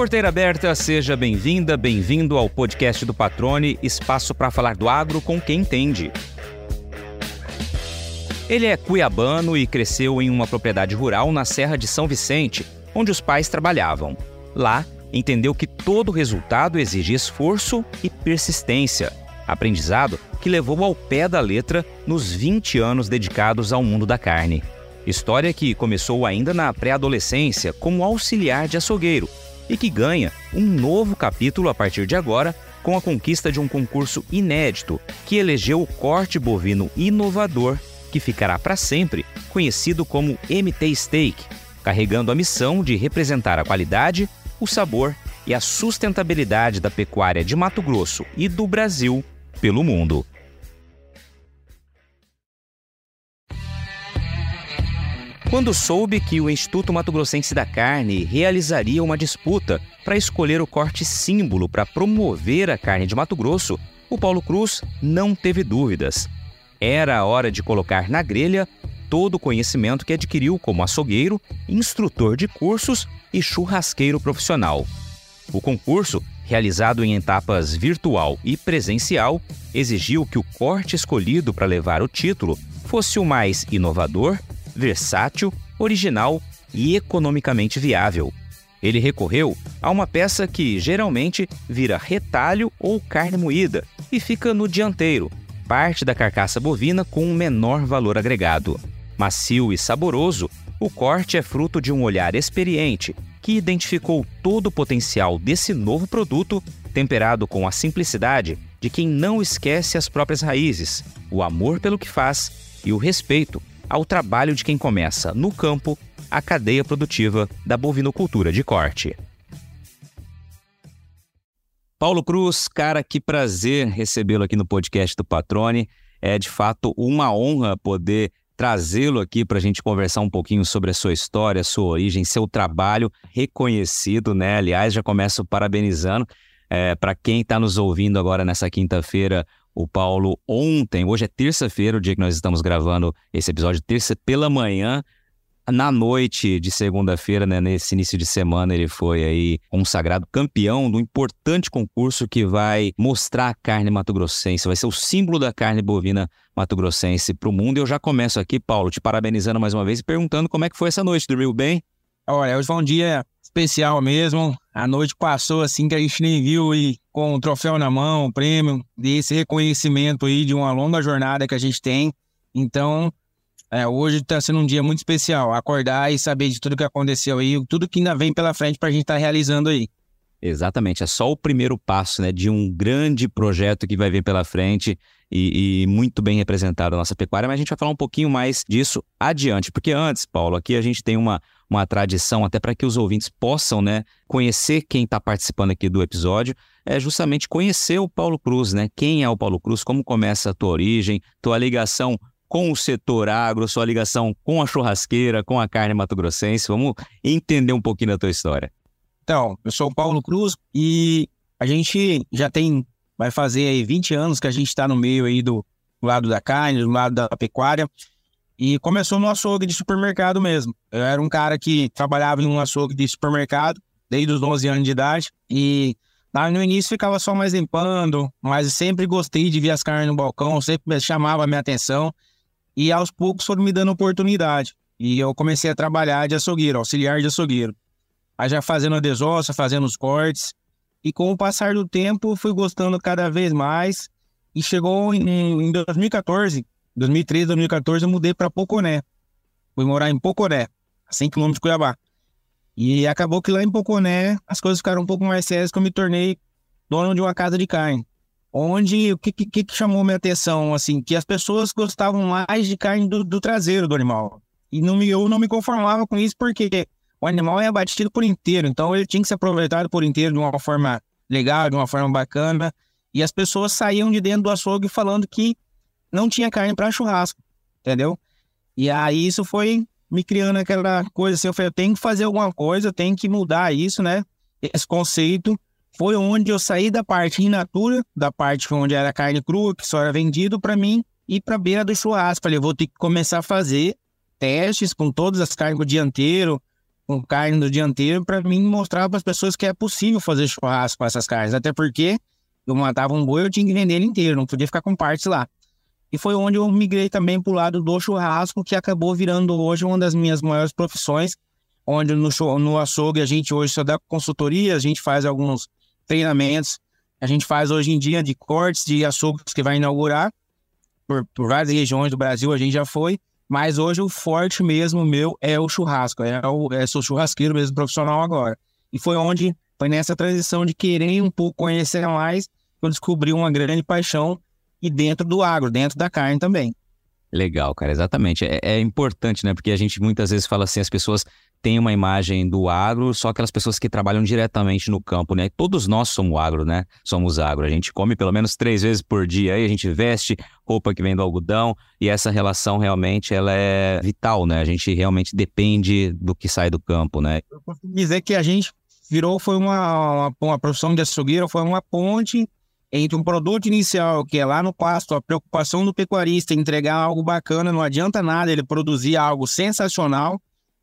Porteira aberta, seja bem-vinda, bem-vindo ao podcast do Patrone, espaço para falar do agro com quem entende. Ele é cuiabano e cresceu em uma propriedade rural na Serra de São Vicente, onde os pais trabalhavam. Lá, entendeu que todo resultado exige esforço e persistência, aprendizado que levou ao pé da letra nos 20 anos dedicados ao mundo da carne. História que começou ainda na pré-adolescência como auxiliar de açougueiro e que ganha um novo capítulo a partir de agora com a conquista de um concurso inédito que elegeu o corte bovino inovador que ficará para sempre conhecido como MT Steak, carregando a missão de representar a qualidade, o sabor e a sustentabilidade da pecuária de Mato Grosso e do Brasil pelo mundo. Quando soube que o Instituto Mato Grossense da Carne realizaria uma disputa para escolher o corte símbolo para promover a carne de Mato Grosso, o Paulo Cruz não teve dúvidas. Era a hora de colocar na grelha todo o conhecimento que adquiriu como açougueiro, instrutor de cursos e churrasqueiro profissional. O concurso, realizado em etapas virtual e presencial, exigiu que o corte escolhido para levar o título fosse o mais inovador versátil, original e economicamente viável. Ele recorreu a uma peça que geralmente vira retalho ou carne moída e fica no dianteiro, parte da carcaça bovina com um menor valor agregado. Macio e saboroso, o corte é fruto de um olhar experiente que identificou todo o potencial desse novo produto, temperado com a simplicidade de quem não esquece as próprias raízes, o amor pelo que faz e o respeito ao trabalho de quem começa no campo a cadeia produtiva da bovinocultura de corte. Paulo Cruz, cara, que prazer recebê-lo aqui no podcast do Patrone. É de fato uma honra poder trazê-lo aqui para a gente conversar um pouquinho sobre a sua história, sua origem, seu trabalho reconhecido, né? Aliás, já começo parabenizando. É, para quem está nos ouvindo agora nessa quinta-feira, o Paulo ontem, hoje é terça-feira, o dia que nós estamos gravando esse episódio, terça pela manhã, na noite de segunda-feira, né, nesse início de semana, ele foi aí consagrado campeão do importante concurso que vai mostrar a carne mato-grossense, vai ser o símbolo da carne bovina mato-grossense para o mundo. E eu já começo aqui, Paulo, te parabenizando mais uma vez e perguntando como é que foi essa noite. Dormiu bem? Olha, hoje foi um dia especial mesmo. A noite passou assim que a gente nem viu e com o troféu na mão, o prêmio, desse reconhecimento aí de uma longa jornada que a gente tem. Então, é, hoje está sendo um dia muito especial. Acordar e saber de tudo que aconteceu aí, tudo que ainda vem pela frente para a gente estar tá realizando aí. Exatamente, é só o primeiro passo né, de um grande projeto que vai vir pela frente e, e, muito bem representado a nossa pecuária, mas a gente vai falar um pouquinho mais disso adiante, porque antes, Paulo, aqui a gente tem uma, uma tradição até para que os ouvintes possam né, conhecer quem está participando aqui do episódio, é justamente conhecer o Paulo Cruz, né? Quem é o Paulo Cruz, como começa a tua origem, tua ligação com o setor agro, sua ligação com a churrasqueira, com a carne mato-grossense. Vamos entender um pouquinho da tua história. Então, eu sou o Paulo Cruz e a gente já tem, vai fazer aí 20 anos que a gente está no meio aí do, do lado da carne, do lado da pecuária. E começou no açougue de supermercado mesmo. Eu era um cara que trabalhava em um açougue de supermercado desde os 11 anos de idade. E lá no início ficava só mais limpando, mas sempre gostei de ver as carnes no balcão, sempre chamava a minha atenção. E aos poucos foram me dando oportunidade. E eu comecei a trabalhar de açougueiro, auxiliar de açougueiro. Aí já fazendo a desossa, fazendo os cortes. E com o passar do tempo, fui gostando cada vez mais. E chegou em, em 2014, 2013, 2014, eu mudei para Poconé. Fui morar em Poconé, a 100 km de Cuiabá. E acabou que lá em Poconé as coisas ficaram um pouco mais sérias, que eu me tornei dono de uma casa de carne. Onde, o que, que, que chamou minha atenção, assim, que as pessoas gostavam mais de carne do, do traseiro do animal. E não me, eu não me conformava com isso, porque o animal é abatido por inteiro, então ele tinha que ser aproveitado por inteiro de uma forma legal, de uma forma bacana. E as pessoas saíam de dentro do açougue falando que não tinha carne para churrasco, entendeu? E aí isso foi me criando aquela coisa assim, eu falei, eu tenho que fazer alguma coisa, eu tenho que mudar isso, né? Esse conceito foi onde eu saí da parte in natura, da parte onde era carne crua, que só era vendido para mim, ir para beira do churrasco. Falei, vou ter que começar a fazer testes com todas as carnes do dianteiro, com carne do dianteiro, para mim mostrar para as pessoas que é possível fazer churrasco com essas carnes. Até porque eu matava um boi, eu tinha que vender ele inteiro, não podia ficar com partes lá. E foi onde eu migrei também para o lado do churrasco, que acabou virando hoje uma das minhas maiores profissões, onde no, show, no açougue a gente hoje só dá consultoria, a gente faz alguns treinamentos, a gente faz hoje em dia de cortes de açougues que vai inaugurar por, por várias regiões do Brasil, a gente já foi, mas hoje o forte mesmo meu é o churrasco, é o, é, sou churrasqueiro mesmo profissional agora. E foi onde, foi nessa transição de querer um pouco conhecer mais, que eu descobri uma grande paixão e dentro do agro, dentro da carne também. Legal, cara, exatamente. É, é, importante, né? Porque a gente muitas vezes fala assim, as pessoas têm uma imagem do agro, só aquelas pessoas que trabalham diretamente no campo, né? Todos nós somos agro, né? Somos agro. A gente come pelo menos três vezes por dia aí, a gente veste roupa que vem do algodão, e essa relação realmente ela é vital, né? A gente realmente depende do que sai do campo, né? Eu posso dizer que a gente virou, foi uma, uma, uma profissão de açougueiro, foi uma ponte entre um produto inicial, que é lá no pasto, a preocupação do pecuarista entregar algo bacana, não adianta nada ele produzir algo sensacional,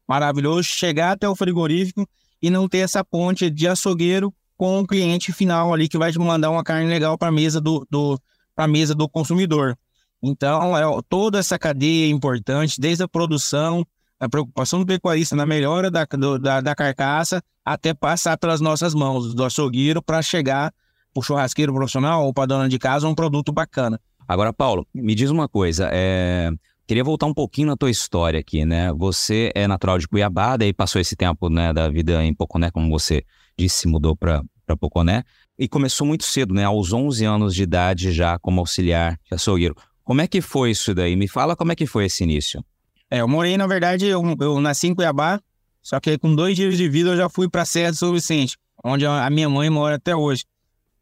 maravilhoso, chegar até o frigorífico e não ter essa ponte de açougueiro com o cliente final ali que vai te mandar uma carne legal para a mesa do, do, mesa do consumidor. Então, é, toda essa cadeia é importante, desde a produção, a preocupação do pecuarista na melhora da, do, da, da carcaça, até passar pelas nossas mãos, do açougueiro, para chegar para o churrasqueiro profissional ou para dona de casa um produto bacana. Agora, Paulo, me diz uma coisa, é... queria voltar um pouquinho na tua história aqui, né? Você é natural de Cuiabá, daí passou esse tempo né, da vida em Poconé, como você disse, mudou para Poconé, e começou muito cedo, né? Aos 11 anos de idade já como auxiliar de açougueiro. Como é que foi isso daí? Me fala como é que foi esse início. É, eu morei, na verdade, eu, eu nasci em Cuiabá, só que com dois dias de vida eu já fui para Serra de São Vicente, onde a minha mãe mora até hoje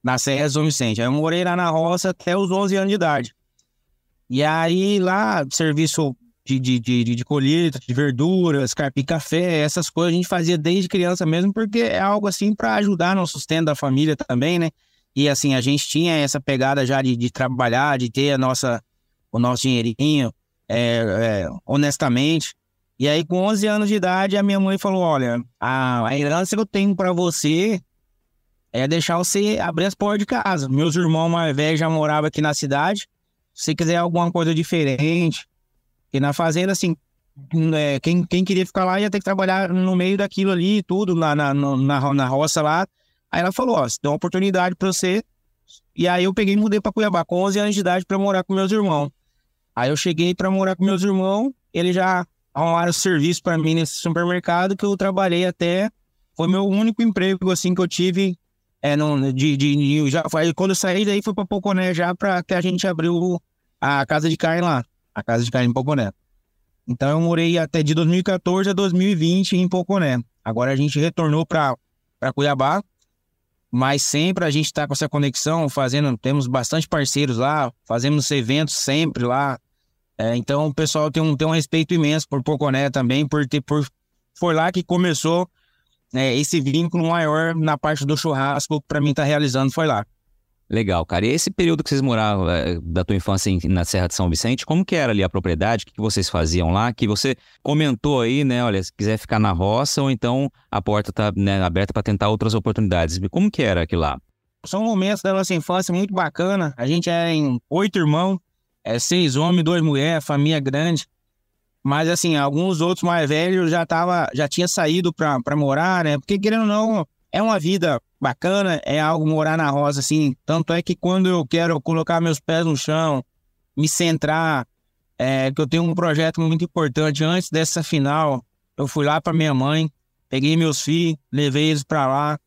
na Serra São Vicente. Aí eu morei lá na roça até os 11 anos de idade. E aí lá, serviço de, de, de, de colheita, de verduras, carpir café, essas coisas a gente fazia desde criança mesmo, porque é algo assim para ajudar no sustento da família também, né? E assim, a gente tinha essa pegada já de, de trabalhar, de ter a nossa, o nosso dinheirinho, é, é, honestamente. E aí, com 11 anos de idade, a minha mãe falou: Olha, a, a herança que eu tenho para você é deixar você abrir as portas de casa. Meus irmãos mais velhos já moravam aqui na cidade. Se quiser alguma coisa diferente, e na fazenda, assim, é, quem, quem queria ficar lá ia ter que trabalhar no meio daquilo ali, tudo, lá na, na, na roça lá. Aí ela falou: Ó, se dá uma oportunidade pra você. E aí eu peguei e mudei pra Cuiabá com 11 anos de idade pra morar com meus irmãos. Aí eu cheguei pra morar com meus irmãos, eles já arrumaram serviço pra mim nesse supermercado que eu trabalhei até. Foi meu único emprego, assim, que eu tive é, não, de, de, já foi, quando eu saí daí, fui para Poconé já para que a gente abriu a casa de carne lá, a casa de carne em Poconé. Então eu morei até de 2014 a 2020 em Poconé. Agora a gente retornou para Cuiabá, mas sempre a gente está com essa conexão, fazendo, temos bastante parceiros lá, fazemos eventos sempre lá. É, então o pessoal tem um, tem um respeito imenso por Poconé também, por ter, por, foi lá que começou né, esse vínculo maior na parte do churrasco para mim tá realizando foi lá. Legal, cara. E esse período que vocês moravam é, da tua infância em, na Serra de São Vicente, como que era ali a propriedade? O que, que vocês faziam lá? Que você comentou aí, né? Olha, se quiser ficar na roça ou então a porta tá né, aberta para tentar outras oportunidades. Como que era aquilo lá? São momentos da nossa infância muito bacana. A gente é em oito irmãos, é seis homens, duas mulheres, família grande. Mas, assim, alguns outros mais velhos já tava, já tinha saído para morar, né? Porque, querendo ou não, é uma vida bacana, é algo morar na roça, assim. Tanto é que quando eu quero colocar meus pés no chão, me centrar, é, que eu tenho um projeto muito importante. Antes dessa final, eu fui lá para minha mãe, peguei meus filhos, levei eles para lá,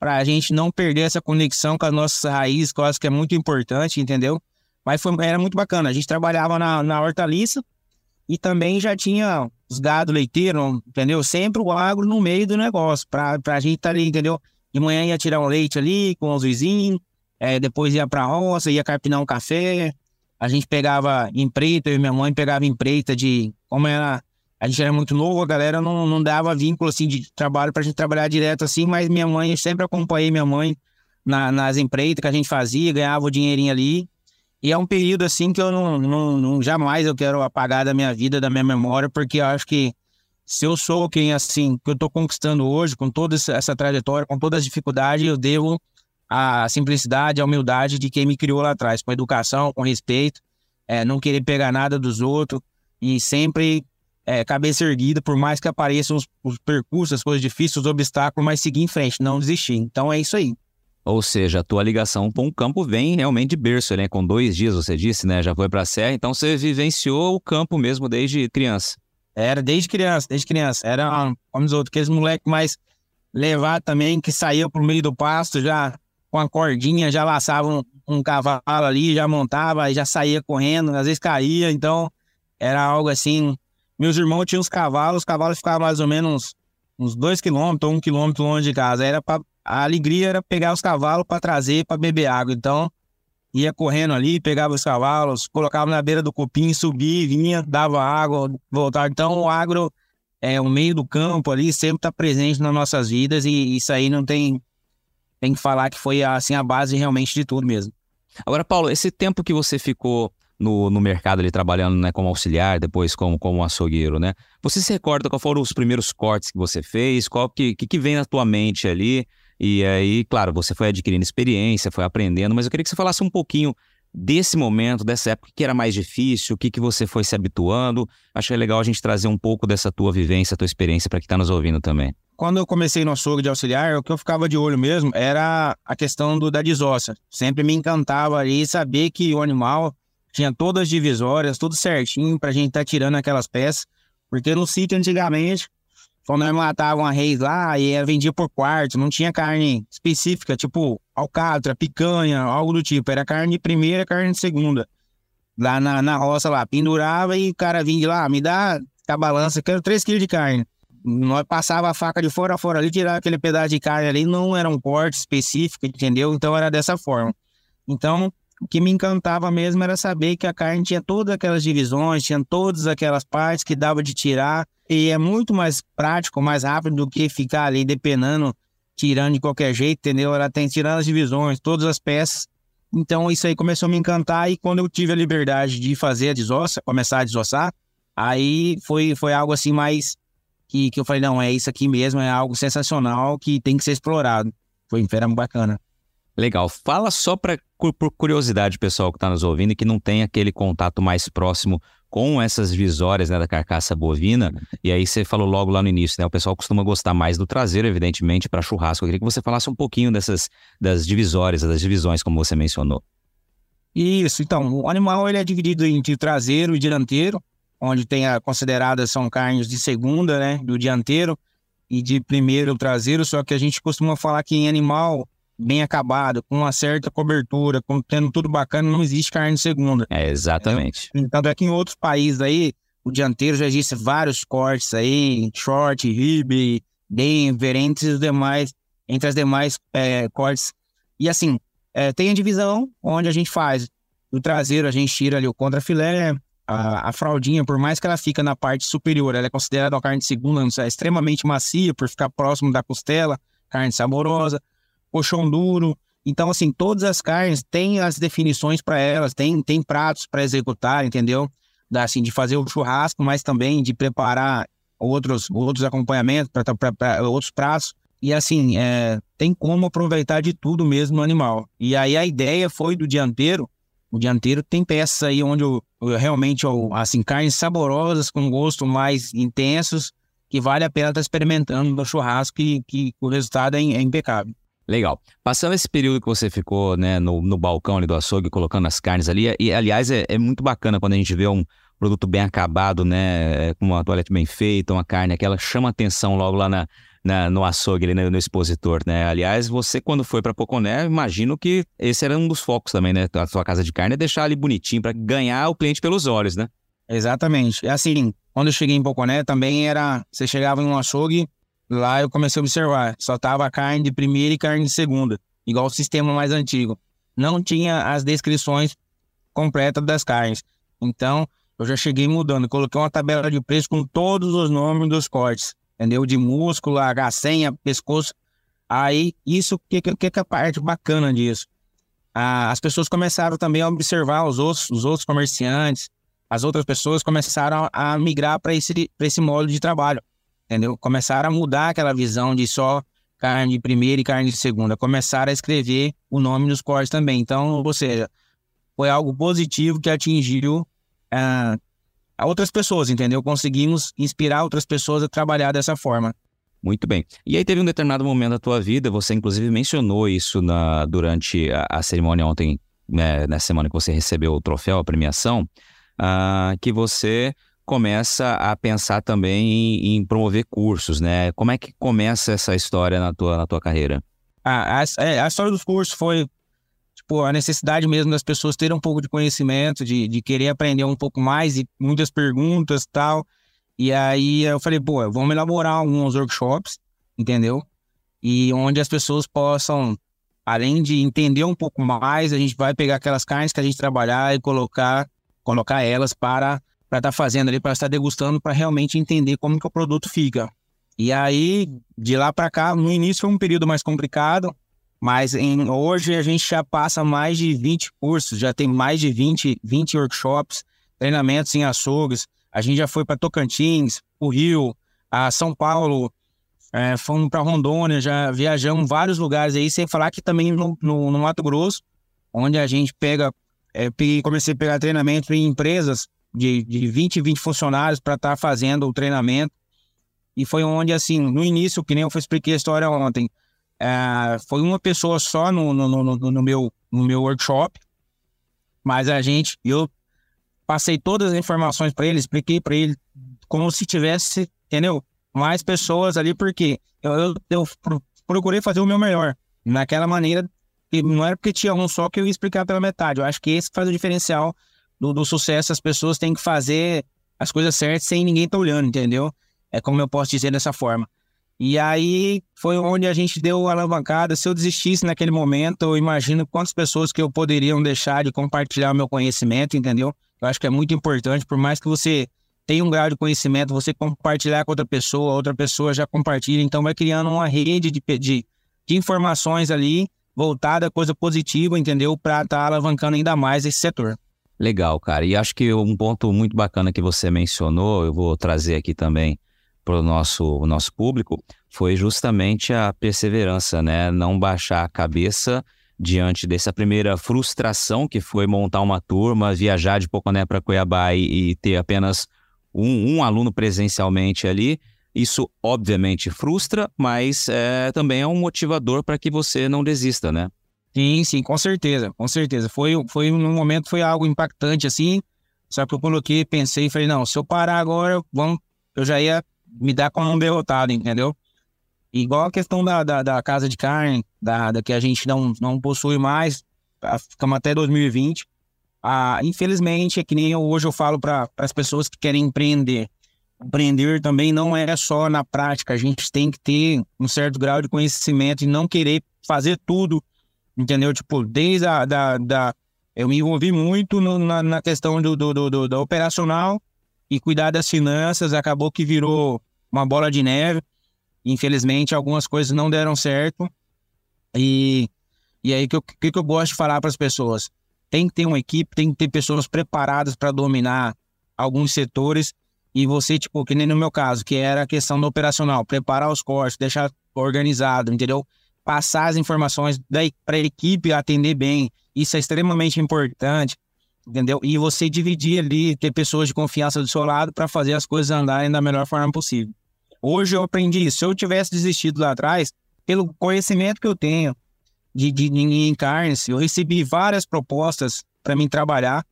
para a gente não perder essa conexão com as nossas raízes, que eu acho que é muito importante, entendeu? Mas foi, era muito bacana. A gente trabalhava na, na hortaliça, e também já tinha os gado leiteiro, entendeu? Sempre o agro no meio do negócio, pra, pra gente estar tá ali, entendeu? De manhã ia tirar um leite ali com os vizinhos, é, depois ia pra roça, ia carpinar um café, a gente pegava empreita, eu e minha mãe pegava empreita de, como era, a gente era muito novo, a galera não, não dava vínculo assim de trabalho pra gente trabalhar direto assim, mas minha mãe, eu sempre acompanhei minha mãe na, nas empreitas que a gente fazia, ganhava o dinheirinho ali, E é um período assim que eu não, não, não jamais eu quero apagar da minha vida, da minha memória, porque eu acho que se eu sou quem assim, que eu estou conquistando hoje, com toda essa trajetória, com todas as dificuldades, eu devo a simplicidade, a humildade de quem me criou lá atrás, com educação, com respeito, é, não querer pegar nada dos outros e sempre é, cabeça erguida, por mais que apareçam os, os percursos, as coisas difíceis, os obstáculos, mas seguir em frente, não desistir. Então é isso aí. Ou seja, a tua ligação com o campo vem realmente de berço, né? Com dois dias, você disse, né? Já foi para a Serra, então você vivenciou o campo mesmo desde criança. Era desde criança, desde criança. Era, como os outros, aqueles moleques mais levar também, que saía pro meio do pasto, já com a cordinha, já laçava um, um cavalo ali, já montava, já saía correndo, às vezes caía, então era algo assim. Meus irmãos tinham os cavalos, os cavalos ficavam mais ou menos uns dois quilômetros, um quilômetro longe de casa. Era pra, a alegria era pegar os cavalos para trazer para beber água. Então, ia correndo ali, pegava os cavalos, colocava na beira do copim, subia, vinha, dava água, voltava. Então, o agro, é, o meio do campo ali, sempre está presente nas nossas vidas e isso aí não tem, tem que falar que foi assim a base realmente de tudo mesmo. Agora, Paulo, esse tempo que você ficou no, no mercado ali trabalhando né, como auxiliar, depois como, como açougueiro, né? Você se recorda qual foram os primeiros cortes que você fez? Qual que, que, que vem na tua mente ali? E aí, claro, você foi adquirindo experiência, foi aprendendo, mas eu queria que você falasse um pouquinho desse momento, dessa época, que era mais difícil, o que, que você foi se habituando. Que é legal a gente trazer um pouco dessa tua vivência, tua experiência para quem está nos ouvindo também. Quando eu comecei no açougue de auxiliar, o que eu ficava de olho mesmo era a questão do, da desóssea. Sempre me encantava ali saber que o animal tinha todas as divisórias, tudo certinho para a gente estar tá tirando aquelas peças. Porque no sítio antigamente, quando nós matavam a reis lá, e vendia por quarto, não tinha carne específica, tipo alcatra, picanha, algo do tipo. Era carne de primeira, carne de segunda. Lá na, na roça lá, pendurava e o cara vinha de lá, me dá a balança, quero 3 quilos de carne. Nós passava a faca de fora a fora ali, tirava aquele pedaço de carne ali, não era um corte específico, entendeu? Então era dessa forma. Então, o que me encantava mesmo era saber que a carne tinha todas aquelas divisões, tinha todas aquelas partes que dava de tirar. E é muito mais prático, mais rápido do que ficar ali depenando, tirando de qualquer jeito, entendeu? Ela tem tirando as divisões, todas as peças. Então isso aí começou a me encantar e quando eu tive a liberdade de fazer a desossa, começar a desossar, aí foi, foi algo assim mais que, que eu falei, não, é isso aqui mesmo, é algo sensacional que tem que ser explorado. Foi fera bacana. Legal. Fala só para por curiosidade, pessoal que está nos ouvindo e que não tem aquele contato mais próximo com essas visórias né, da carcaça bovina. E aí você falou logo lá no início, né? O pessoal costuma gostar mais do traseiro, evidentemente, para churrasco. Eu queria que você falasse um pouquinho dessas das divisórias, das divisões, como você mencionou. Isso, então, o animal ele é dividido entre traseiro e dianteiro, onde tem a considerada são carnes de segunda, né, do dianteiro e de primeiro traseiro, só que a gente costuma falar que em animal bem acabado, com uma certa cobertura, com, tendo tudo bacana, não existe carne segunda. É, exatamente. Tanto é que em outros países aí, o dianteiro já existe vários cortes aí, short, rib, denver, entre os demais, entre as demais é, cortes. E assim, é, tem a divisão onde a gente faz do traseiro, a gente tira ali o contrafilé, a, a, fraldinha, por mais que ela fica na parte superior, ela é considerada uma carne de segunda, é extremamente macia por ficar próximo da costela, carne saborosa colchão duro. Então, assim, todas as carnes têm as definições para elas, tem, tem pratos para executar, entendeu? Da, assim, de fazer o churrasco, mas também de preparar outros, outros acompanhamentos, para outros pratos. E assim, é, tem como aproveitar de tudo mesmo no animal. E aí a ideia foi do dianteiro. O dianteiro tem peças aí onde eu, eu realmente, eu, assim, carnes saborosas, com gosto mais intensos, que vale a pena estar tá experimentando no churrasco, que, que o resultado é, é impecável. Legal. Passando esse período que você ficou né, no, no balcão ali do açougue, colocando as carnes ali, e aliás é, é, muito bacana quando a gente vê um produto bem acabado, né, com uma toalete bem feita, uma carne, aquela chama atenção logo lá na, na no açougue, ali, no, no, expositor, né. Aliás, você quando foi para Poconé, imagino que esse era um dos focos também, né, a sua casa de carne, é deixar ali bonitinho para ganhar o cliente pelos olhos, né. Exatamente. É assim, quando eu cheguei em Poconé também era, você chegava em um açougue, Lá eu comecei a observar, só tava carne de primeira e carne de segunda, igual o sistema mais antigo. Não tinha as descrições completas das carnes. Então, eu já cheguei mudando, coloquei uma tabela de preço com todos os nomes dos cortes, entendeu? De músculo, agacenha, pescoço. Aí, isso, o que, que, que é a parte bacana disso? as pessoas começaram também a observar os outros, os outros comerciantes, as outras pessoas começaram a migrar para esse, esse modo de trabalho, entendeu? Começaram a mudar aquela visão de só carne de primeira e carne de segunda, começaram a escrever o nome nos cortes também. Então, ou seja, foi algo positivo que atingiu uh, a outras pessoas, entendeu? Conseguimos inspirar outras pessoas a trabalhar dessa forma. Muito bem. E aí teve um determinado momento da tua vida, você inclusive mencionou isso na, durante a, a cerimônia ontem, né, na semana que você recebeu o troféu, a premiação, uh, que você começa a pensar também em, em, promover cursos, né? Como é que começa essa história na tua, na tua carreira? a, é, a história dos cursos foi tipo, a necessidade mesmo das pessoas terem um pouco de conhecimento, de, de querer aprender um pouco mais e muitas perguntas tal. E aí eu falei, pô, vamos elaborar alguns workshops, entendeu? E onde as pessoas possam, além de entender um pouco mais, a gente vai pegar aquelas carnes que a gente trabalhar e colocar, colocar elas para para estar tá fazendo ali, para estar degustando, para realmente entender como que o produto fica. E aí, de lá para cá, no início foi um período mais complicado, mas em, hoje a gente já passa mais de 20 cursos, já tem mais de 20, 20 workshops, treinamentos em açougues. A gente já foi para Tocantins, o Rio, a São Paulo, é, fomos para Rondônia, já viajamos vários lugares aí, sem falar que também no, no, no Mato Grosso, onde a gente pega, é, comecei a pegar treinamento em empresas de, de 20, 20 funcionários para estar tá fazendo o treinamento. E foi onde, assim, no início, que nem eu expliquei a história ontem, é, foi uma pessoa só no, no, no, no, meu, no meu workshop, mas a gente, eu passei todas as informações para ele, expliquei para ele como se tivesse, entendeu? Mais pessoas ali, porque eu, eu, eu procurei fazer o meu melhor, naquela maneira, que não era porque tinha um só que eu ia explicar pela metade, eu acho que esse faz o diferencial do, do sucesso, as pessoas têm que fazer as coisas certas sem ninguém tá olhando, entendeu? É como eu posso dizer dessa forma. E aí foi onde a gente deu a alavancada. Se eu desistisse naquele momento, eu imagino quantas pessoas que eu poderiam deixar de compartilhar o meu conhecimento, entendeu? Eu acho que é muito importante, por mais que você tenha um grau de conhecimento, você compartilhar com outra pessoa, outra pessoa já compartilha, então vai criando uma rede de, de, de informações ali voltada a coisa positiva, entendeu? Para estar tá alavancando ainda mais esse setor. Legal, cara. E acho que um ponto muito bacana que você mencionou, eu vou trazer aqui também para o nosso, nosso público, foi justamente a perseverança, né? Não baixar a cabeça diante dessa primeira frustração que foi montar uma turma, viajar de Poconé para Cuiabá e, e, ter apenas um, um, aluno presencialmente ali. Isso, obviamente, frustra, mas é, também é um motivador para que você não desista, né? Sim, sim, com certeza, com certeza. Foi, foi um momento, foi algo impactante, assim. Só que eu coloquei, pensei e falei, não, se eu parar agora, vamos, eu já ia me dar como um derrotado, entendeu? Igual a questão da, da, da casa de carne, da, da, que a gente não, não possui mais, ficamos até 2020. Ah, infelizmente, é que nem eu, hoje eu falo para as pessoas que querem empreender. Empreender também não é só na prática, a gente tem que ter um certo grau de conhecimento e não querer fazer tudo entendeu? Tipo, desde a da, da eu me envolvi muito no, na, na, questão do, do, do, do, operacional e cuidar das finanças, acabou que virou uma bola de neve. Infelizmente, algumas coisas não deram certo. E, e aí, o que, que, que eu gosto de falar para as pessoas? Tem que ter uma equipe, tem que ter pessoas preparadas para dominar alguns setores. E você, tipo, que nem no meu caso, que era a questão do operacional, preparar os cortes, deixar organizado, entendeu? Passar as informações para a equipe atender bem. Isso é extremamente importante, entendeu? E você dividir ali, ter pessoas de confiança do seu lado para fazer as coisas andarem da melhor forma possível. Hoje eu aprendi isso. Se eu tivesse desistido lá atrás, pelo conhecimento que eu tenho de, de, de em carnes, eu recebi várias propostas para mim trabalhar,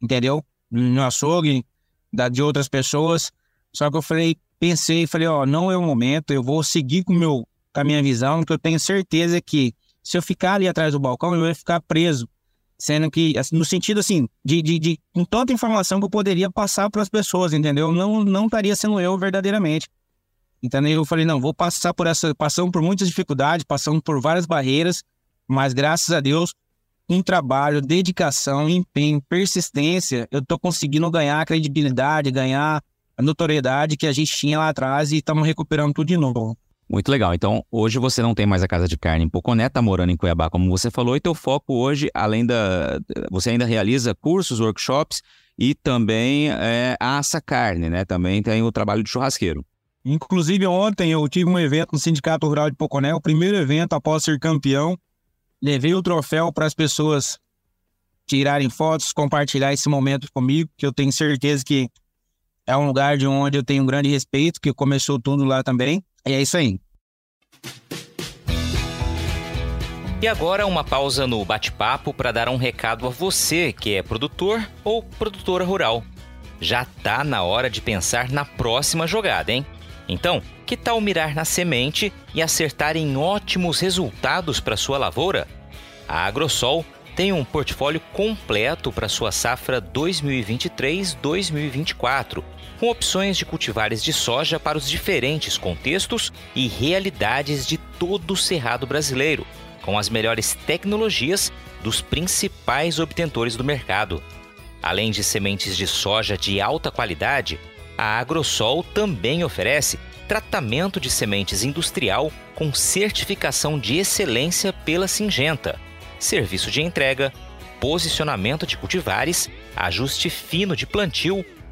entendeu? No açougue, da, de outras pessoas. Só que eu falei, pensei, falei, ó, não é o momento, eu vou seguir com o meu com a minha visão, que eu tenho certeza que se eu ficar ali atrás do balcão, eu vou ficar preso. Sendo que, assim, no sentido assim, de, de, de com tanta informação que eu poderia passar para as pessoas, entendeu? Não, não estaria sendo eu verdadeiramente. Entendeu? Eu falei, não, vou passar por essa. Passamos por muitas dificuldades, passamos por várias barreiras, mas graças a Deus, com trabalho, dedicação, empenho, persistência, eu estou conseguindo ganhar credibilidade, ganhar a notoriedade que a gente tinha lá atrás e estamos recuperando tudo de novo. Muito legal. Então, hoje você não tem mais a casa de carne em Poconé, tá morando em Cuiabá, como você falou, e teu foco hoje, além da. Você ainda realiza cursos, workshops e também é, assa carne, né? Também tem o trabalho de churrasqueiro. Inclusive, ontem eu tive um evento no Sindicato Rural de Poconé, o primeiro evento após ser campeão. Levei o troféu para as pessoas tirarem fotos, compartilhar esse momento comigo, que eu tenho certeza que é um lugar de onde eu tenho um grande respeito, que começou tudo lá também. E é isso aí. E agora uma pausa no bate-papo para dar um recado a você que é produtor ou produtora rural. Já tá na hora de pensar na próxima jogada, hein? Então, que tal mirar na semente e acertar em ótimos resultados para sua lavoura? A Agrosol tem um portfólio completo para sua safra 2023-2024 com opções de cultivares de soja para os diferentes contextos e realidades de todo o cerrado brasileiro, com as melhores tecnologias dos principais obtentores do mercado. Além de sementes de soja de alta qualidade, a Agrosol também oferece tratamento de sementes industrial com certificação de excelência pela Singenta, serviço de entrega, posicionamento de cultivares, ajuste fino de plantio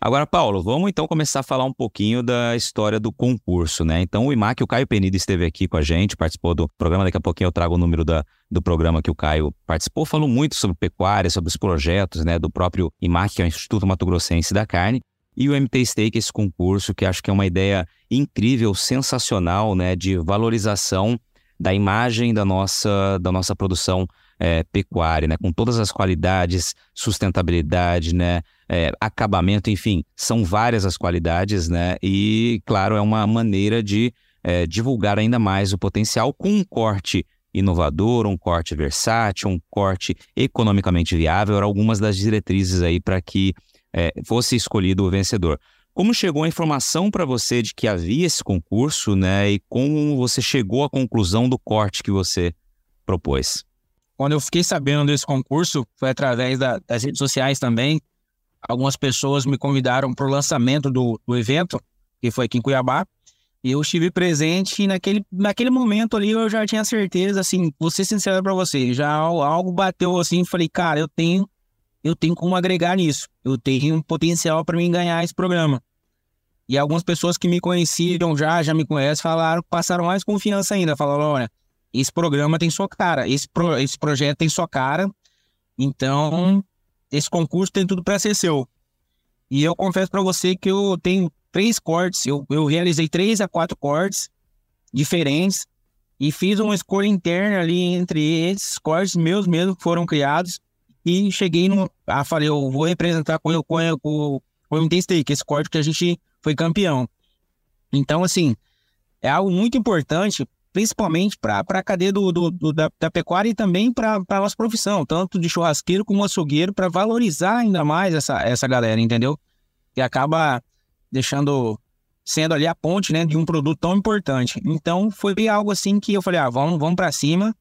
Agora, Paulo, vamos então começar a falar um pouquinho da história do concurso, né? Então, o IMAC, o Caio Penido esteve aqui com a gente, participou do programa, daqui a pouquinho eu trago o número da, do programa que o Caio participou, falou muito sobre pecuária, sobre os projetos, né, do próprio IMAC, que é o Instituto Mato Grossense da Carne, e o MT Stake, esse concurso, que acho que é uma ideia incrível, sensacional, né, de valorização da imagem da nossa, da nossa produção é, pecuária, né, com todas as qualidades, sustentabilidade, né, é, acabamento, enfim, são várias as qualidades, né? E, claro, é uma maneira de é, divulgar ainda mais o potencial com um corte inovador, um corte versátil, um corte economicamente viável, eram algumas das diretrizes aí para que é, fosse escolhido o vencedor. Como chegou a informação para você de que havia esse concurso, né? E como você chegou à conclusão do corte que você propôs? Quando eu fiquei sabendo desse concurso, foi através da, das redes sociais também algumas pessoas me convidaram para o lançamento do, do evento, que foi aqui em Cuiabá. E eu estive presente e naquele, naquele momento ali eu já tinha certeza, assim, vou ser sincero para você, já algo bateu assim, falei, cara, eu tenho, eu tenho como agregar nisso, eu tenho um potencial para mim ganhar esse programa. E algumas pessoas que me conheciam já, já me conhecem, falaram, passaram mais confiança ainda, falaram, olha, esse programa tem sua cara, esse, pro, esse projeto tem sua cara, então esse concurso tem tudo para ser seu. E eu confesso para você que eu tenho três cortes, eu, eu realizei três a quatro cortes diferentes e fiz uma escolha interna ali entre esses cortes meus mesmo que foram criados e cheguei no. Ah, falei, eu vou representar com, com, com, com o MT Steak, esse corte que a gente foi campeão. Então, assim, é algo muito importante principalmente para a cadeia do, do, do da, da, pecuária e também para a nossa profissão, tanto de churrasqueiro como açougueiro, para valorizar ainda mais essa, essa galera, entendeu? Que acaba deixando, sendo ali a ponte né, de um produto tão importante. Então foi algo assim que eu falei, ah, vamos, vamos para cima.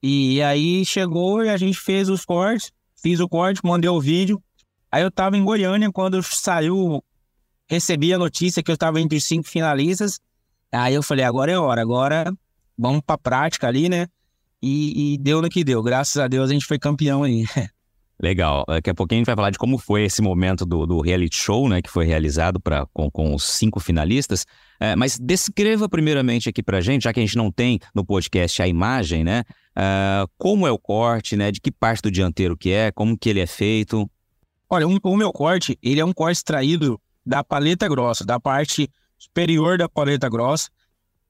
E aí chegou e a gente fez os cortes, fiz o corte, mandei o vídeo. Aí eu estava em Goiânia quando saiu, recebi a notícia que eu estava entre os cinco finalistas. Aí eu falei, agora é hora, agora vamos pra prática ali, né? E, e, deu no que deu. Graças a Deus a gente foi campeão aí. Legal. Daqui a pouquinho a gente vai falar de como foi esse momento do, do reality show, né? Que foi realizado pra, com, com os cinco finalistas. É, mas descreva primeiramente aqui pra gente, já que a gente não tem no podcast a imagem, né? Uh, como é o corte, né? De que parte do dianteiro que é, como que ele é feito. Olha, um, o meu corte, ele é um corte extraído da paleta grossa, da parte superior da paleta grossa.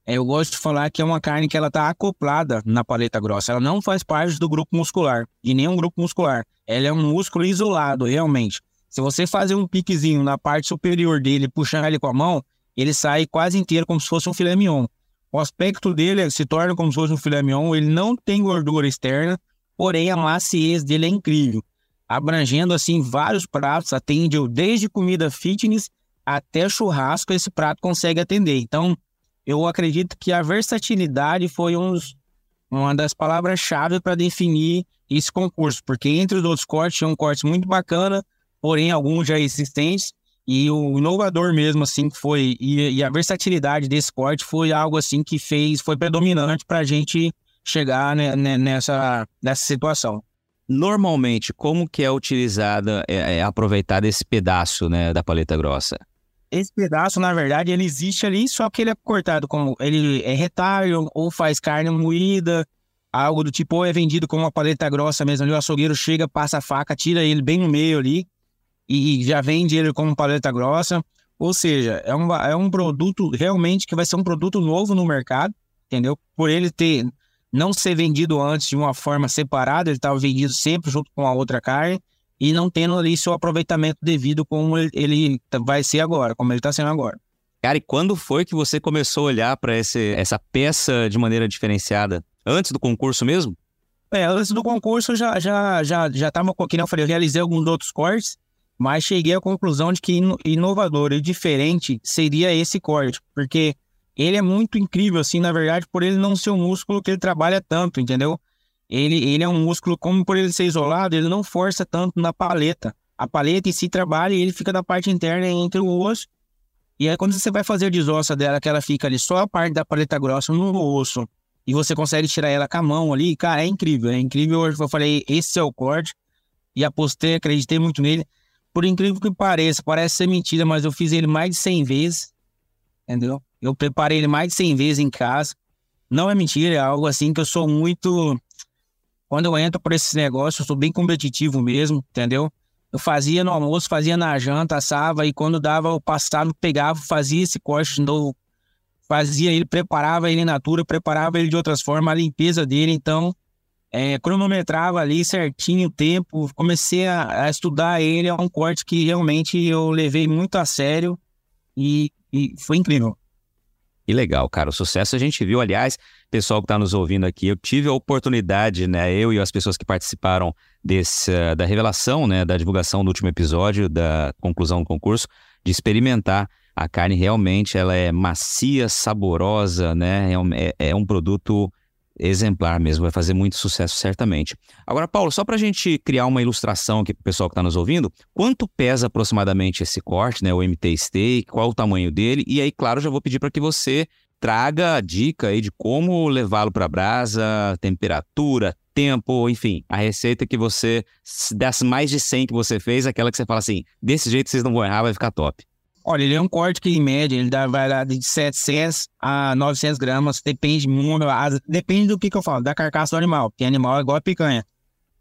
É, eu gosto de falar que é uma carne que ela está acoplada na paleta grossa. Ela não faz parte do grupo muscular, de nenhum grupo muscular. Ela é um músculo isolado, realmente. Se você fazer um piquezinho na parte superior dele, puxar ele com a mão, ele sai quase inteiro como se fosse um filé mignon. O aspecto dele se torna como se fosse um filé mignon, ele não tem gordura externa, porém a maciez dele é incrível, abrangendo assim vários pratos, atende desde comida fitness até churrasco, esse prato consegue atender. Então, eu acredito que a versatilidade foi um uma das palavras-chave para definir esse concurso, porque entre os outros cortes, tinha um corte muito bacana, porém alguns já existentes, e o inovador mesmo, assim, foi, e, e a versatilidade desse corte foi algo, assim, que fez, foi predominante para a gente chegar né, né, nessa, nessa situação. Normalmente, como que é utilizada, é, é aproveitado esse pedaço, né, da paleta grossa? Esse pedaço, na verdade, ele existe ali, só que ele é cortado como ele é retalho ou faz carne moída, algo do tipo, ou é vendido como uma paleta grossa mesmo. Ali o açougueiro chega, passa a faca, tira ele bem no meio ali e já vende ele como paleta grossa. Ou seja, é um, é um produto realmente que vai ser um produto novo no mercado, entendeu? Por ele ter não ser vendido antes de uma forma separada, ele estava vendido sempre junto com a outra carne e não tendo ali seu aproveitamento devido como ele vai ser agora, como ele está sendo agora. Cara, e quando foi que você começou a olhar para essa peça de maneira diferenciada? Antes do concurso mesmo? É, antes do concurso já já já já estava, que eu falei, eu realizei alguns outros cortes, mas cheguei à conclusão de que inovador e diferente seria esse corte, porque ele é muito incrível, assim, na verdade, por ele não ser um músculo que ele trabalha tanto, entendeu? Ele, ele é um músculo, como por ele ser isolado, ele não força tanto na paleta. A paleta em si trabalha e ele fica na parte interna entre o osso. E aí, quando você vai fazer a desossa dela, que ela fica ali só a parte da paleta grossa no osso, e você consegue tirar ela com a mão ali, cara, é incrível. É incrível. Hoje eu falei, esse é o corte. E apostei, acreditei muito nele. Por incrível que pareça, parece ser mentira, mas eu fiz ele mais de 100 vezes. Entendeu? Eu preparei ele mais de 100 vezes em casa. Não é mentira, é algo assim que eu sou muito quando eu entro por esses negócios, eu sou bem competitivo mesmo, entendeu? Eu fazia no almoço, fazia na janta, assava, e quando dava o passado, pegava, fazia esse corte de novo, fazia ele, preparava ele na natura, preparava ele de outras formas, a limpeza dele, então, é, cronometrava ali certinho o tempo, comecei a, a, estudar ele, é um corte que realmente eu levei muito a sério e, e foi incrível. Que legal, cara. O sucesso a gente viu, aliás, pessoal que está nos ouvindo aqui, eu tive a oportunidade, né, eu e as pessoas que participaram desse, uh, da revelação, né, da divulgação do último episódio, da conclusão do concurso, de experimentar a carne realmente, ela é macia, saborosa, né, é um, é, é um produto exemplar mesmo, vai fazer muito sucesso certamente. Agora, Paulo, só para a gente criar uma ilustração aqui para o pessoal que está nos ouvindo, quanto pesa aproximadamente esse corte, né, o MT Steak, qual o tamanho dele? E aí, claro, já vou pedir para que você traga a dica aí de como levá-lo para a brasa, temperatura, tempo, enfim, a receita que você, das mais de 100 que você fez, aquela que você fala assim, desse jeito vocês não vão errar, vai ficar top. Olha, ele é um corte que, em média, ele dá, vai dar de 700 a 900 gramas, depende muito, depende do que, que eu falo, da carcaça do animal, porque animal é igual a picanha,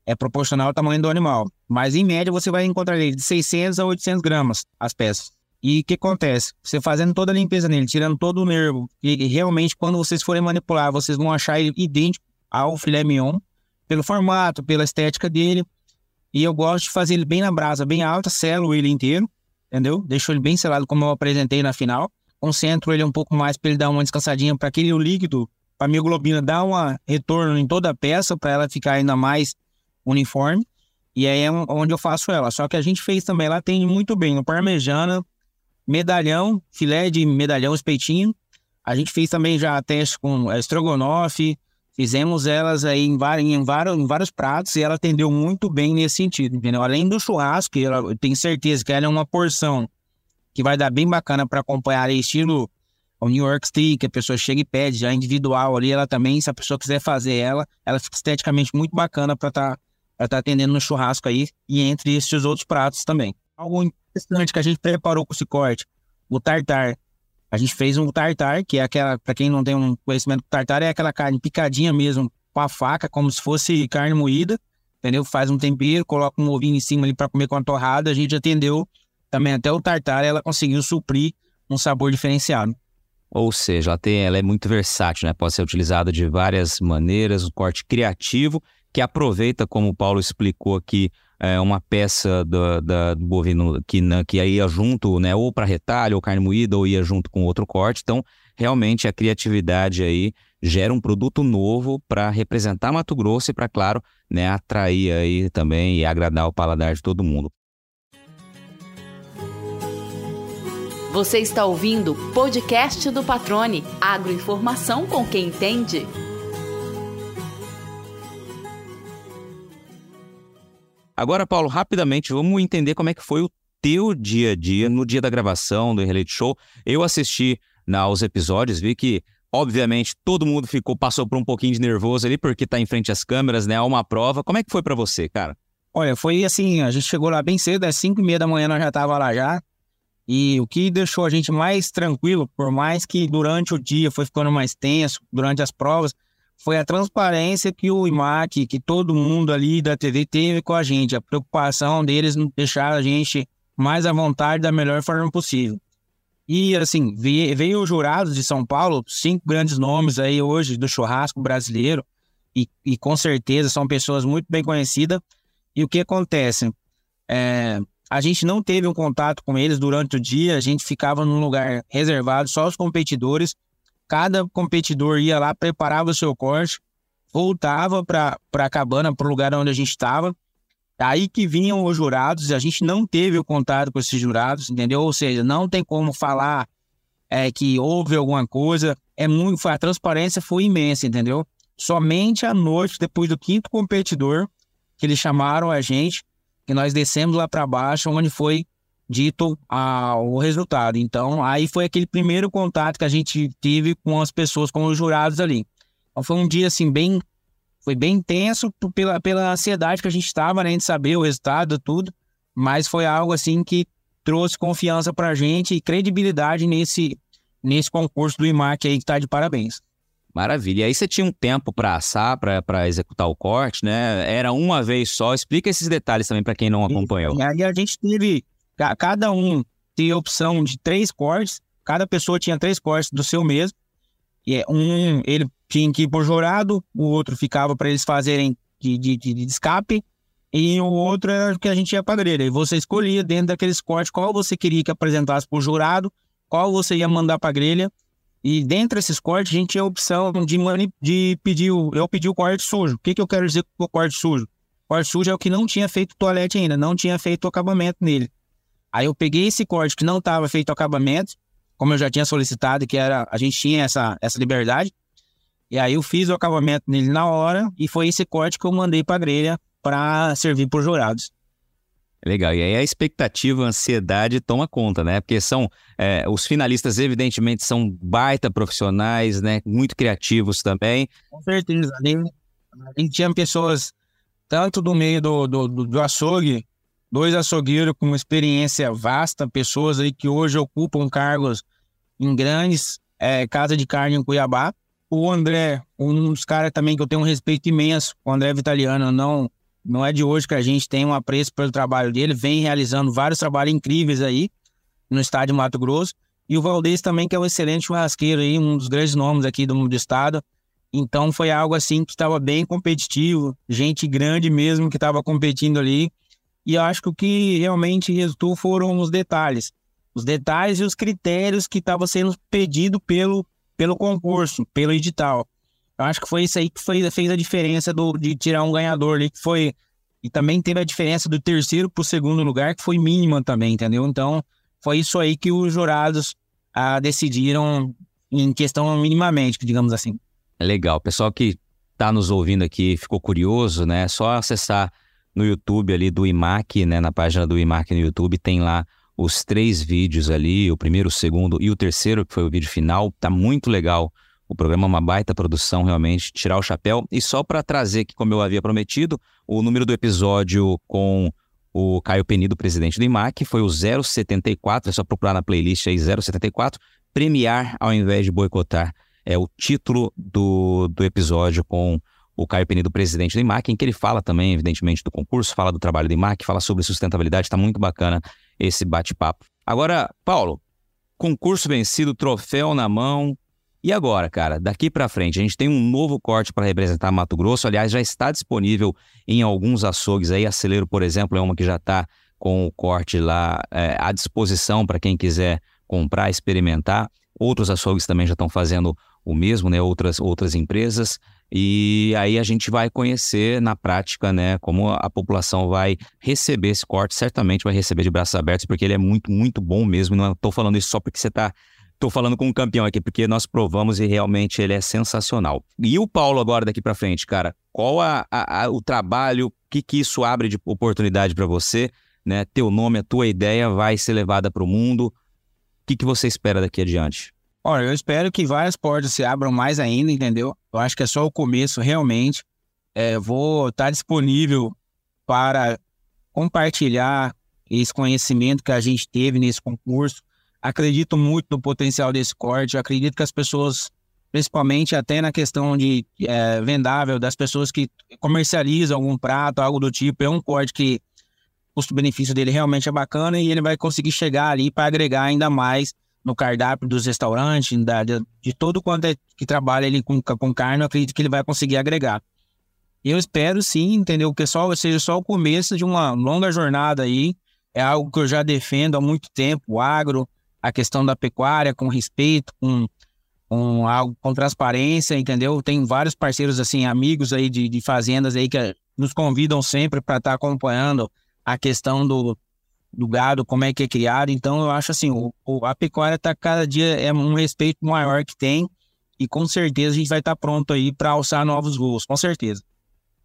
é proporcional ao tamanho do animal. Mas, em média, você vai encontrar ele de 600 a 800 gramas, as peças. E o que acontece? Você fazendo toda a limpeza nele, tirando todo o nervo, e realmente, quando vocês forem manipular, vocês vão achar ele idêntico ao filé mignon, pelo formato, pela estética dele. E eu gosto de fazer ele bem na brasa, bem alta, selo ele inteiro, entendeu? Deixo ele bem selado como eu apresentei na final. Concentro ele um pouco mais para ele dar uma descansadinha, para aquele líquido, para a mioglobina dar um retorno em toda a peça, para ela ficar ainda mais uniforme. E aí é onde eu faço ela. Só que a gente fez também, ela tem muito bem no parmejana, medalhão, filé de medalhão, espeitinho. A gente fez também já teste com é, estrogonofe, Fizemos elas aí em, vários, em, vários, em vários pratos e ela atendeu muito bem nesse sentido, entendeu? Além do churrasco, ela, eu tenho certeza que ela é uma porção que vai dar bem bacana para acompanhar aí, estilo o New York Steak, a pessoa chega e pede, já individual ali, ela também, se a pessoa quiser fazer ela, ela fica esteticamente muito bacana para estar tá, tá atendendo no churrasco aí e entre esses outros pratos também. Algo interessante que a gente preparou com esse corte, o tartar. A gente fez um tartar, que é aquela, para quem não tem um conhecimento, tartar é aquela carne picadinha mesmo, com a faca, como se fosse carne moída, entendeu? Faz um tempero, coloca um ovinho em cima ali para comer com a torrada. A gente atendeu também até o tartar, ela conseguiu suprir um sabor diferenciado. Ou seja, ela, tem, ela é muito versátil, né? Pode ser utilizada de várias maneiras, um corte criativo que aproveita, como o Paulo explicou aqui, é, uma peça da, da, do bovino que, né, que ia junto, né, ou para retalho, ou carne moída, ou ia junto com outro corte. Então, realmente a criatividade aí gera um produto novo para representar Mato Grosso e para, claro, né, atrair aí também e agradar o paladar de todo mundo. Você está ouvindo o podcast do Patrone, agroinformação com quem entende. Agora, Paulo, rapidamente, vamos entender como é que foi o teu dia a dia no dia da gravação do Reality Show. Eu assisti aos episódios, vi que, obviamente, todo mundo ficou, passou por um pouquinho de nervoso ali, porque tá em frente às câmeras, né? Há uma prova. Como é que foi para você, cara? Olha, foi assim, a gente chegou lá bem cedo, às 5 e meia da manhã nós já tava lá já. E o que deixou a gente mais tranquilo, por mais que durante o dia foi ficando mais tenso, durante as provas, foi a transparência que o IMAC, que todo mundo ali da TV teve com a gente, a preocupação deles em deixar a gente mais à vontade da melhor forma possível. E assim, veio, os jurados de São Paulo, cinco grandes nomes aí hoje do churrasco brasileiro, e, e com certeza são pessoas muito bem conhecidas. E o que acontece? É, a gente não teve um contato com eles durante o dia, a gente ficava num lugar reservado só os competidores cada competidor ia lá, preparava o seu corte, voltava para a cabana, para o lugar onde a gente estava. Aí que vinham os jurados, e a gente não teve o contato com esses jurados, entendeu? Ou seja, não tem como falar é, que houve alguma coisa. É muito, a transparência foi imensa, entendeu? Somente à noite, depois do quinto competidor, que eles chamaram a gente, que nós descemos lá para baixo, onde foi dito a, o resultado. Então, aí foi aquele primeiro contato que a gente teve com as pessoas, com os jurados ali. Então, foi um dia, assim, bem... Foi bem intenso pela, pela ansiedade que a gente estava, né, de saber o resultado, tudo. Mas foi algo, assim, que trouxe confiança para a gente e credibilidade nesse, nesse concurso do IMAC aí, que está de parabéns. Maravilha. E aí você tinha um tempo para assar, para executar o corte, né? Era uma vez só. Explica esses detalhes também para quem não acompanhou. E aí a gente teve Cada um tinha opção de três cortes, cada pessoa tinha três cortes do seu mesmo. E é um ele tinha que ir por jurado, o outro ficava para eles fazerem de, de, de, escape, e o outro era que a gente ia para grelha. E você escolhia dentro daqueles cortes qual você queria que apresentasse para o jurado, qual você ia mandar para grelha. E dentro desses cortes, a gente tinha a opção de, de pedir, o, eu pedi o corte sujo. O que, que eu quero dizer com o corte sujo? O corte sujo é o que não tinha feito toalete ainda, não tinha feito o acabamento nele. Aí eu peguei esse corte que não estava feito acabamento, como eu já tinha solicitado, que era a gente tinha essa, essa liberdade. E aí eu fiz o acabamento nele na hora e foi esse corte que eu mandei para a grelha para servir para os jurados. Legal, e aí a expectativa, a ansiedade toma conta, né? Porque são é, os finalistas, evidentemente, são baita profissionais, né? Muito criativos também. Com certeza. A gente tinha pessoas tanto do meio do, do, do açougue dois açougueiros com uma experiência vasta, pessoas aí que hoje ocupam cargos em grandes é, casas de carne em Cuiabá. O André, um dos caras também que eu tenho um respeito imenso, o André Vitaliano, não, não é de hoje que a gente tem um apreço pelo trabalho dele, vem realizando vários trabalhos incríveis aí no estádio Mato Grosso. E o Valdez também, que é um excelente churrasqueiro aí, um dos grandes nomes aqui do, do estado. Então foi algo assim que estava bem competitivo, gente grande mesmo que estava competindo ali. E eu acho que o que realmente resultou foram os detalhes. Os detalhes e os critérios que estavam sendo pedido pelo, pelo concurso, pelo edital. Eu acho que foi isso aí que foi, fez a diferença do, de tirar um ganhador ali, que foi. E também teve a diferença do terceiro para o segundo lugar, que foi mínima também, entendeu? Então, foi isso aí que os jurados ah, decidiram em questão minimamente, digamos assim. Legal. Pessoal que está nos ouvindo aqui ficou curioso, né? É só acessar no YouTube ali do IMAC, né, na página do IMAC no YouTube, tem lá os três vídeos ali, o primeiro, o segundo e o terceiro, que foi o vídeo final. Tá muito legal. O programa é uma baita produção, realmente, tirar o chapéu. E só para trazer aqui, como eu havia prometido, o número do episódio com o Caio Penido, presidente do IMAC, foi o 074, é só procurar na playlist aí 074, premiar ao invés de boicotar. É o título do, do episódio com o Caio Penido, presidente do IMAC, em que ele fala também, evidentemente, do concurso, fala do trabalho do IMAC, fala sobre sustentabilidade, está muito bacana esse bate-papo. Agora, Paulo, concurso vencido, troféu na mão, E agora, cara, daqui para frente, a gente tem um novo corte para representar Mato Grosso. Aliás, já está disponível em alguns açougues aí. Acelero, por exemplo, é uma que já está com o corte lá é, à disposição para quem quiser comprar, experimentar. Outros açougues também já estão fazendo o mesmo, né? Outras, outras empresas. E aí a gente vai conhecer na prática, né, como a população vai receber esse corte. Certamente vai receber de braços abertos, porque ele é muito, muito bom mesmo. Não estou falando isso só porque você está Estou falando com um campeão aqui, porque nós provamos e realmente ele é sensacional. E o Paulo agora daqui para frente, cara, qual a, a, a, o trabalho, o que, que isso abre de oportunidade para você? Né? Teu nome, a tua ideia vai ser levada para o mundo. O que, que você espera daqui adiante? Olha, eu espero que várias portas se abram mais ainda, entendeu? Eu acho que é só o começo, realmente. É, vou estar tá disponível para compartilhar esse conhecimento que a gente teve nesse concurso acredito muito no potencial desse corte. acredito que as pessoas, principalmente até na questão de é, vendável, das pessoas que comercializam algum prato, algo do tipo, é um corte que o custo-benefício dele realmente é bacana e ele vai conseguir chegar ali para agregar ainda mais no cardápio dos restaurantes, da, de, de, todo quanto é que trabalha ele com, com carne, eu acredito que ele vai conseguir agregar. Eu espero sim, entendeu? Que só seja só o começo de uma longa jornada aí. É algo que eu já defendo há muito tempo, o agro, a questão da pecuária com respeito, com, com algo com transparência, entendeu? Tem vários parceiros assim, amigos aí de, de fazendas aí que nos convidam sempre para estar tá acompanhando a questão do, do gado, como é que é criado. Então eu acho assim, o, o a pecuária está cada dia é um respeito maior que tem e com certeza a gente vai estar tá pronto aí para alçar novos voos, com certeza.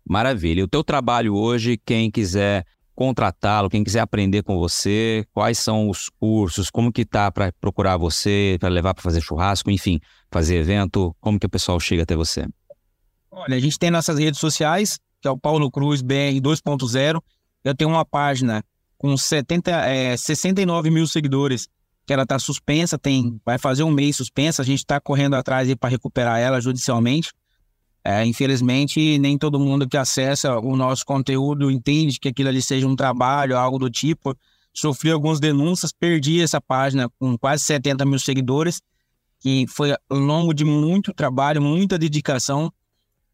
Maravilha. O teu trabalho hoje, quem quiser contratá-lo, quem quiser aprender com você, quais são os cursos, como que tá para procurar você, para levar para fazer churrasco, enfim, fazer evento, como que o pessoal chega até você? Olha, a gente tem nossas redes sociais, que é o Paulo Cruz BR 2.0. Eu tenho uma página com 70, é, 69 mil seguidores, que ela está suspensa, tem, vai fazer um mês suspensa, a gente está correndo atrás para recuperar ela judicialmente. É, infelizmente, nem todo mundo que acessa o nosso conteúdo entende que aquilo ali seja um trabalho, algo do tipo. Sofri algumas denúncias, perdi essa página com quase 70 mil seguidores, que foi longo de muito trabalho, muita dedicação.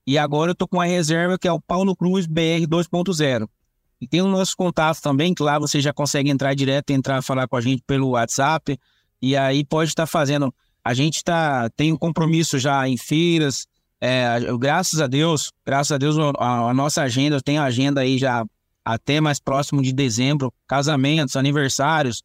E agora eu estou com a reserva que é o Paulo Cruz BR 2.0. E tem os nossos contatos também, que lá você já consegue entrar direto, entrar falar com a gente pelo WhatsApp. E aí pode estar fazendo. A gente tá, tem um compromisso já em feiras, é, graças a Deus, graças a Deus, a, a nossa agenda, eu tenho agenda aí já até mais próximo de dezembro, casamentos, aniversários.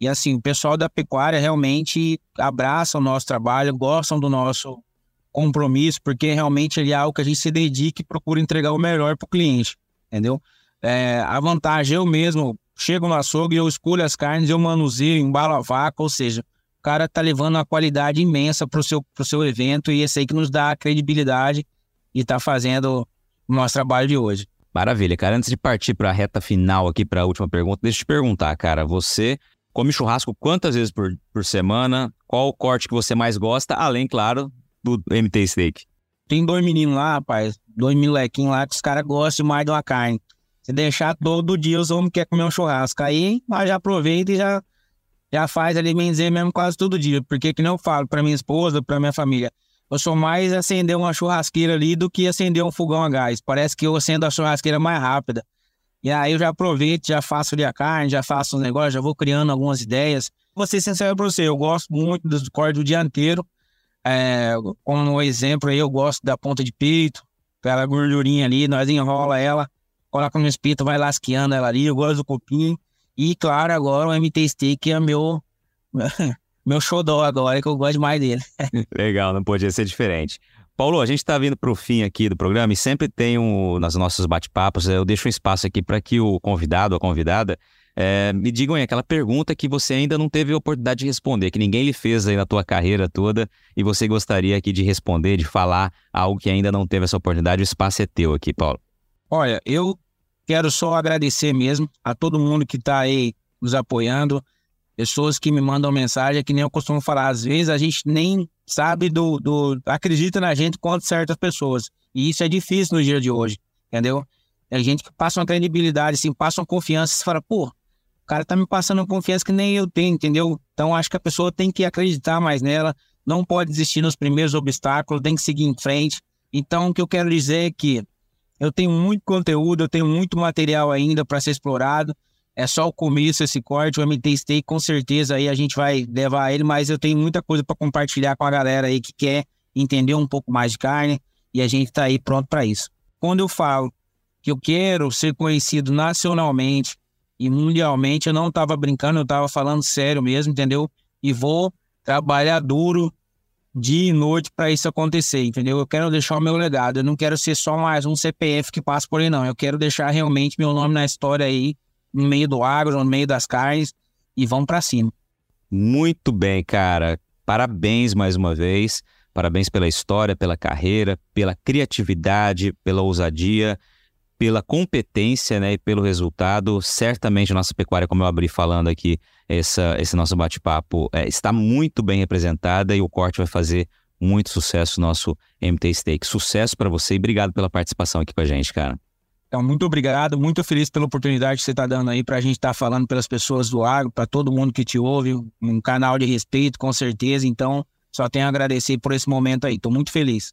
E assim, o pessoal da pecuária realmente abraça o nosso trabalho, gostam do nosso compromisso, porque realmente ele é algo que a gente se dedica e procura entregar o melhor para o cliente, entendeu? É, a vantagem, eu mesmo chego no açougue, eu escolho as carnes, eu manuseio, embalo a vaca, ou seja, cara tá levando uma qualidade imensa pro seu, pro seu evento e esse aí que nos dá a credibilidade e tá fazendo o nosso trabalho de hoje. Maravilha, cara. Antes de partir para a reta final aqui, para a última pergunta, deixa eu te perguntar, cara. Você come churrasco quantas vezes por, por semana? Qual o corte que você mais gosta? Além, claro, do MT Steak. Tem dois meninos lá, rapaz, dois molequinhos lá que os caras gostam mais de uma carne. Se deixar todo dia, os homens querem comer um churrasco. Aí, já aproveita e já já faz ali, bem dizer, mesmo quase todo dia. Porque, que não eu falo para minha esposa, para minha família, eu sou mais acender uma churrasqueira ali do que acender um fogão a gás. Parece que eu acendo a churrasqueira mais rápida. E aí eu já aproveito, já faço ali a carne, já faço um negócio, já vou criando algumas ideias. Vou ser sincero para você, eu gosto muito dos cortes do dianteiro. É, como exemplo aí, eu gosto da ponta de peito, aquela gordurinha ali, nós enrola ela, coloca no espírito, vai lasqueando ela ali, eu gosto do copinho. E claro, agora o MT Stick é meu meu xodó agora, que eu gosto mais dele. Legal, não podia ser diferente. Paulo, a gente está vindo para o fim aqui do programa e sempre tem um, nas nossos bate-papos, eu deixo um espaço aqui para que o convidado ou a convidada é, me digam aí aquela pergunta que você ainda não teve a oportunidade de responder, que ninguém lhe fez aí na tua carreira toda e você gostaria aqui de responder, de falar algo que ainda não teve essa oportunidade. O espaço é teu aqui, Paulo. Olha, eu Quero só agradecer mesmo a todo mundo que está aí nos apoiando, pessoas que me mandam mensagem, que nem eu costumo falar, às vezes a gente nem sabe do, do acredita na gente quanto certas pessoas. E isso é difícil no dia de hoje, entendeu? É gente que passa uma credibilidade, assim, passa uma confiança, você fala, pô, o cara tá me passando uma confiança que nem eu tenho, entendeu? Então acho que a pessoa tem que acreditar mais nela, não pode desistir nos primeiros obstáculos, tem que seguir em frente. Então, o que eu quero dizer é que eu tenho muito conteúdo, eu tenho muito material ainda para ser explorado. É só o começo esse corte, o MT Steak, com certeza aí a gente vai levar ele, mas eu tenho muita coisa para compartilhar com a galera aí que quer entender um pouco mais de carne e a gente está aí pronto para isso. Quando eu falo que eu quero ser conhecido nacionalmente e mundialmente, eu não estava brincando, eu estava falando sério mesmo, entendeu? E vou trabalhar duro dia e noite para isso acontecer, entendeu? Eu quero deixar o meu legado, eu não quero ser só mais um CPF que passa por aí, não. Eu quero deixar realmente meu nome na história aí, no meio do agro, no meio das carnes, e vamos para cima. Muito bem, cara. Parabéns mais uma vez. Parabéns pela história, pela carreira, pela criatividade, pela ousadia, pela competência né, e pelo resultado. Certamente a nossa pecuária, como eu abri falando aqui, essa, esse nosso bate-papo é, está muito bem representada e o corte vai fazer muito sucesso nosso MT Steak. Sucesso para você e obrigado pela participação aqui com a gente, cara. Então, muito obrigado, muito feliz pela oportunidade que você está dando aí para a gente estar tá falando pelas pessoas do agro, para todo mundo que te ouve, um canal de respeito, com certeza. Então, só tenho a agradecer por esse momento aí. Estou muito feliz.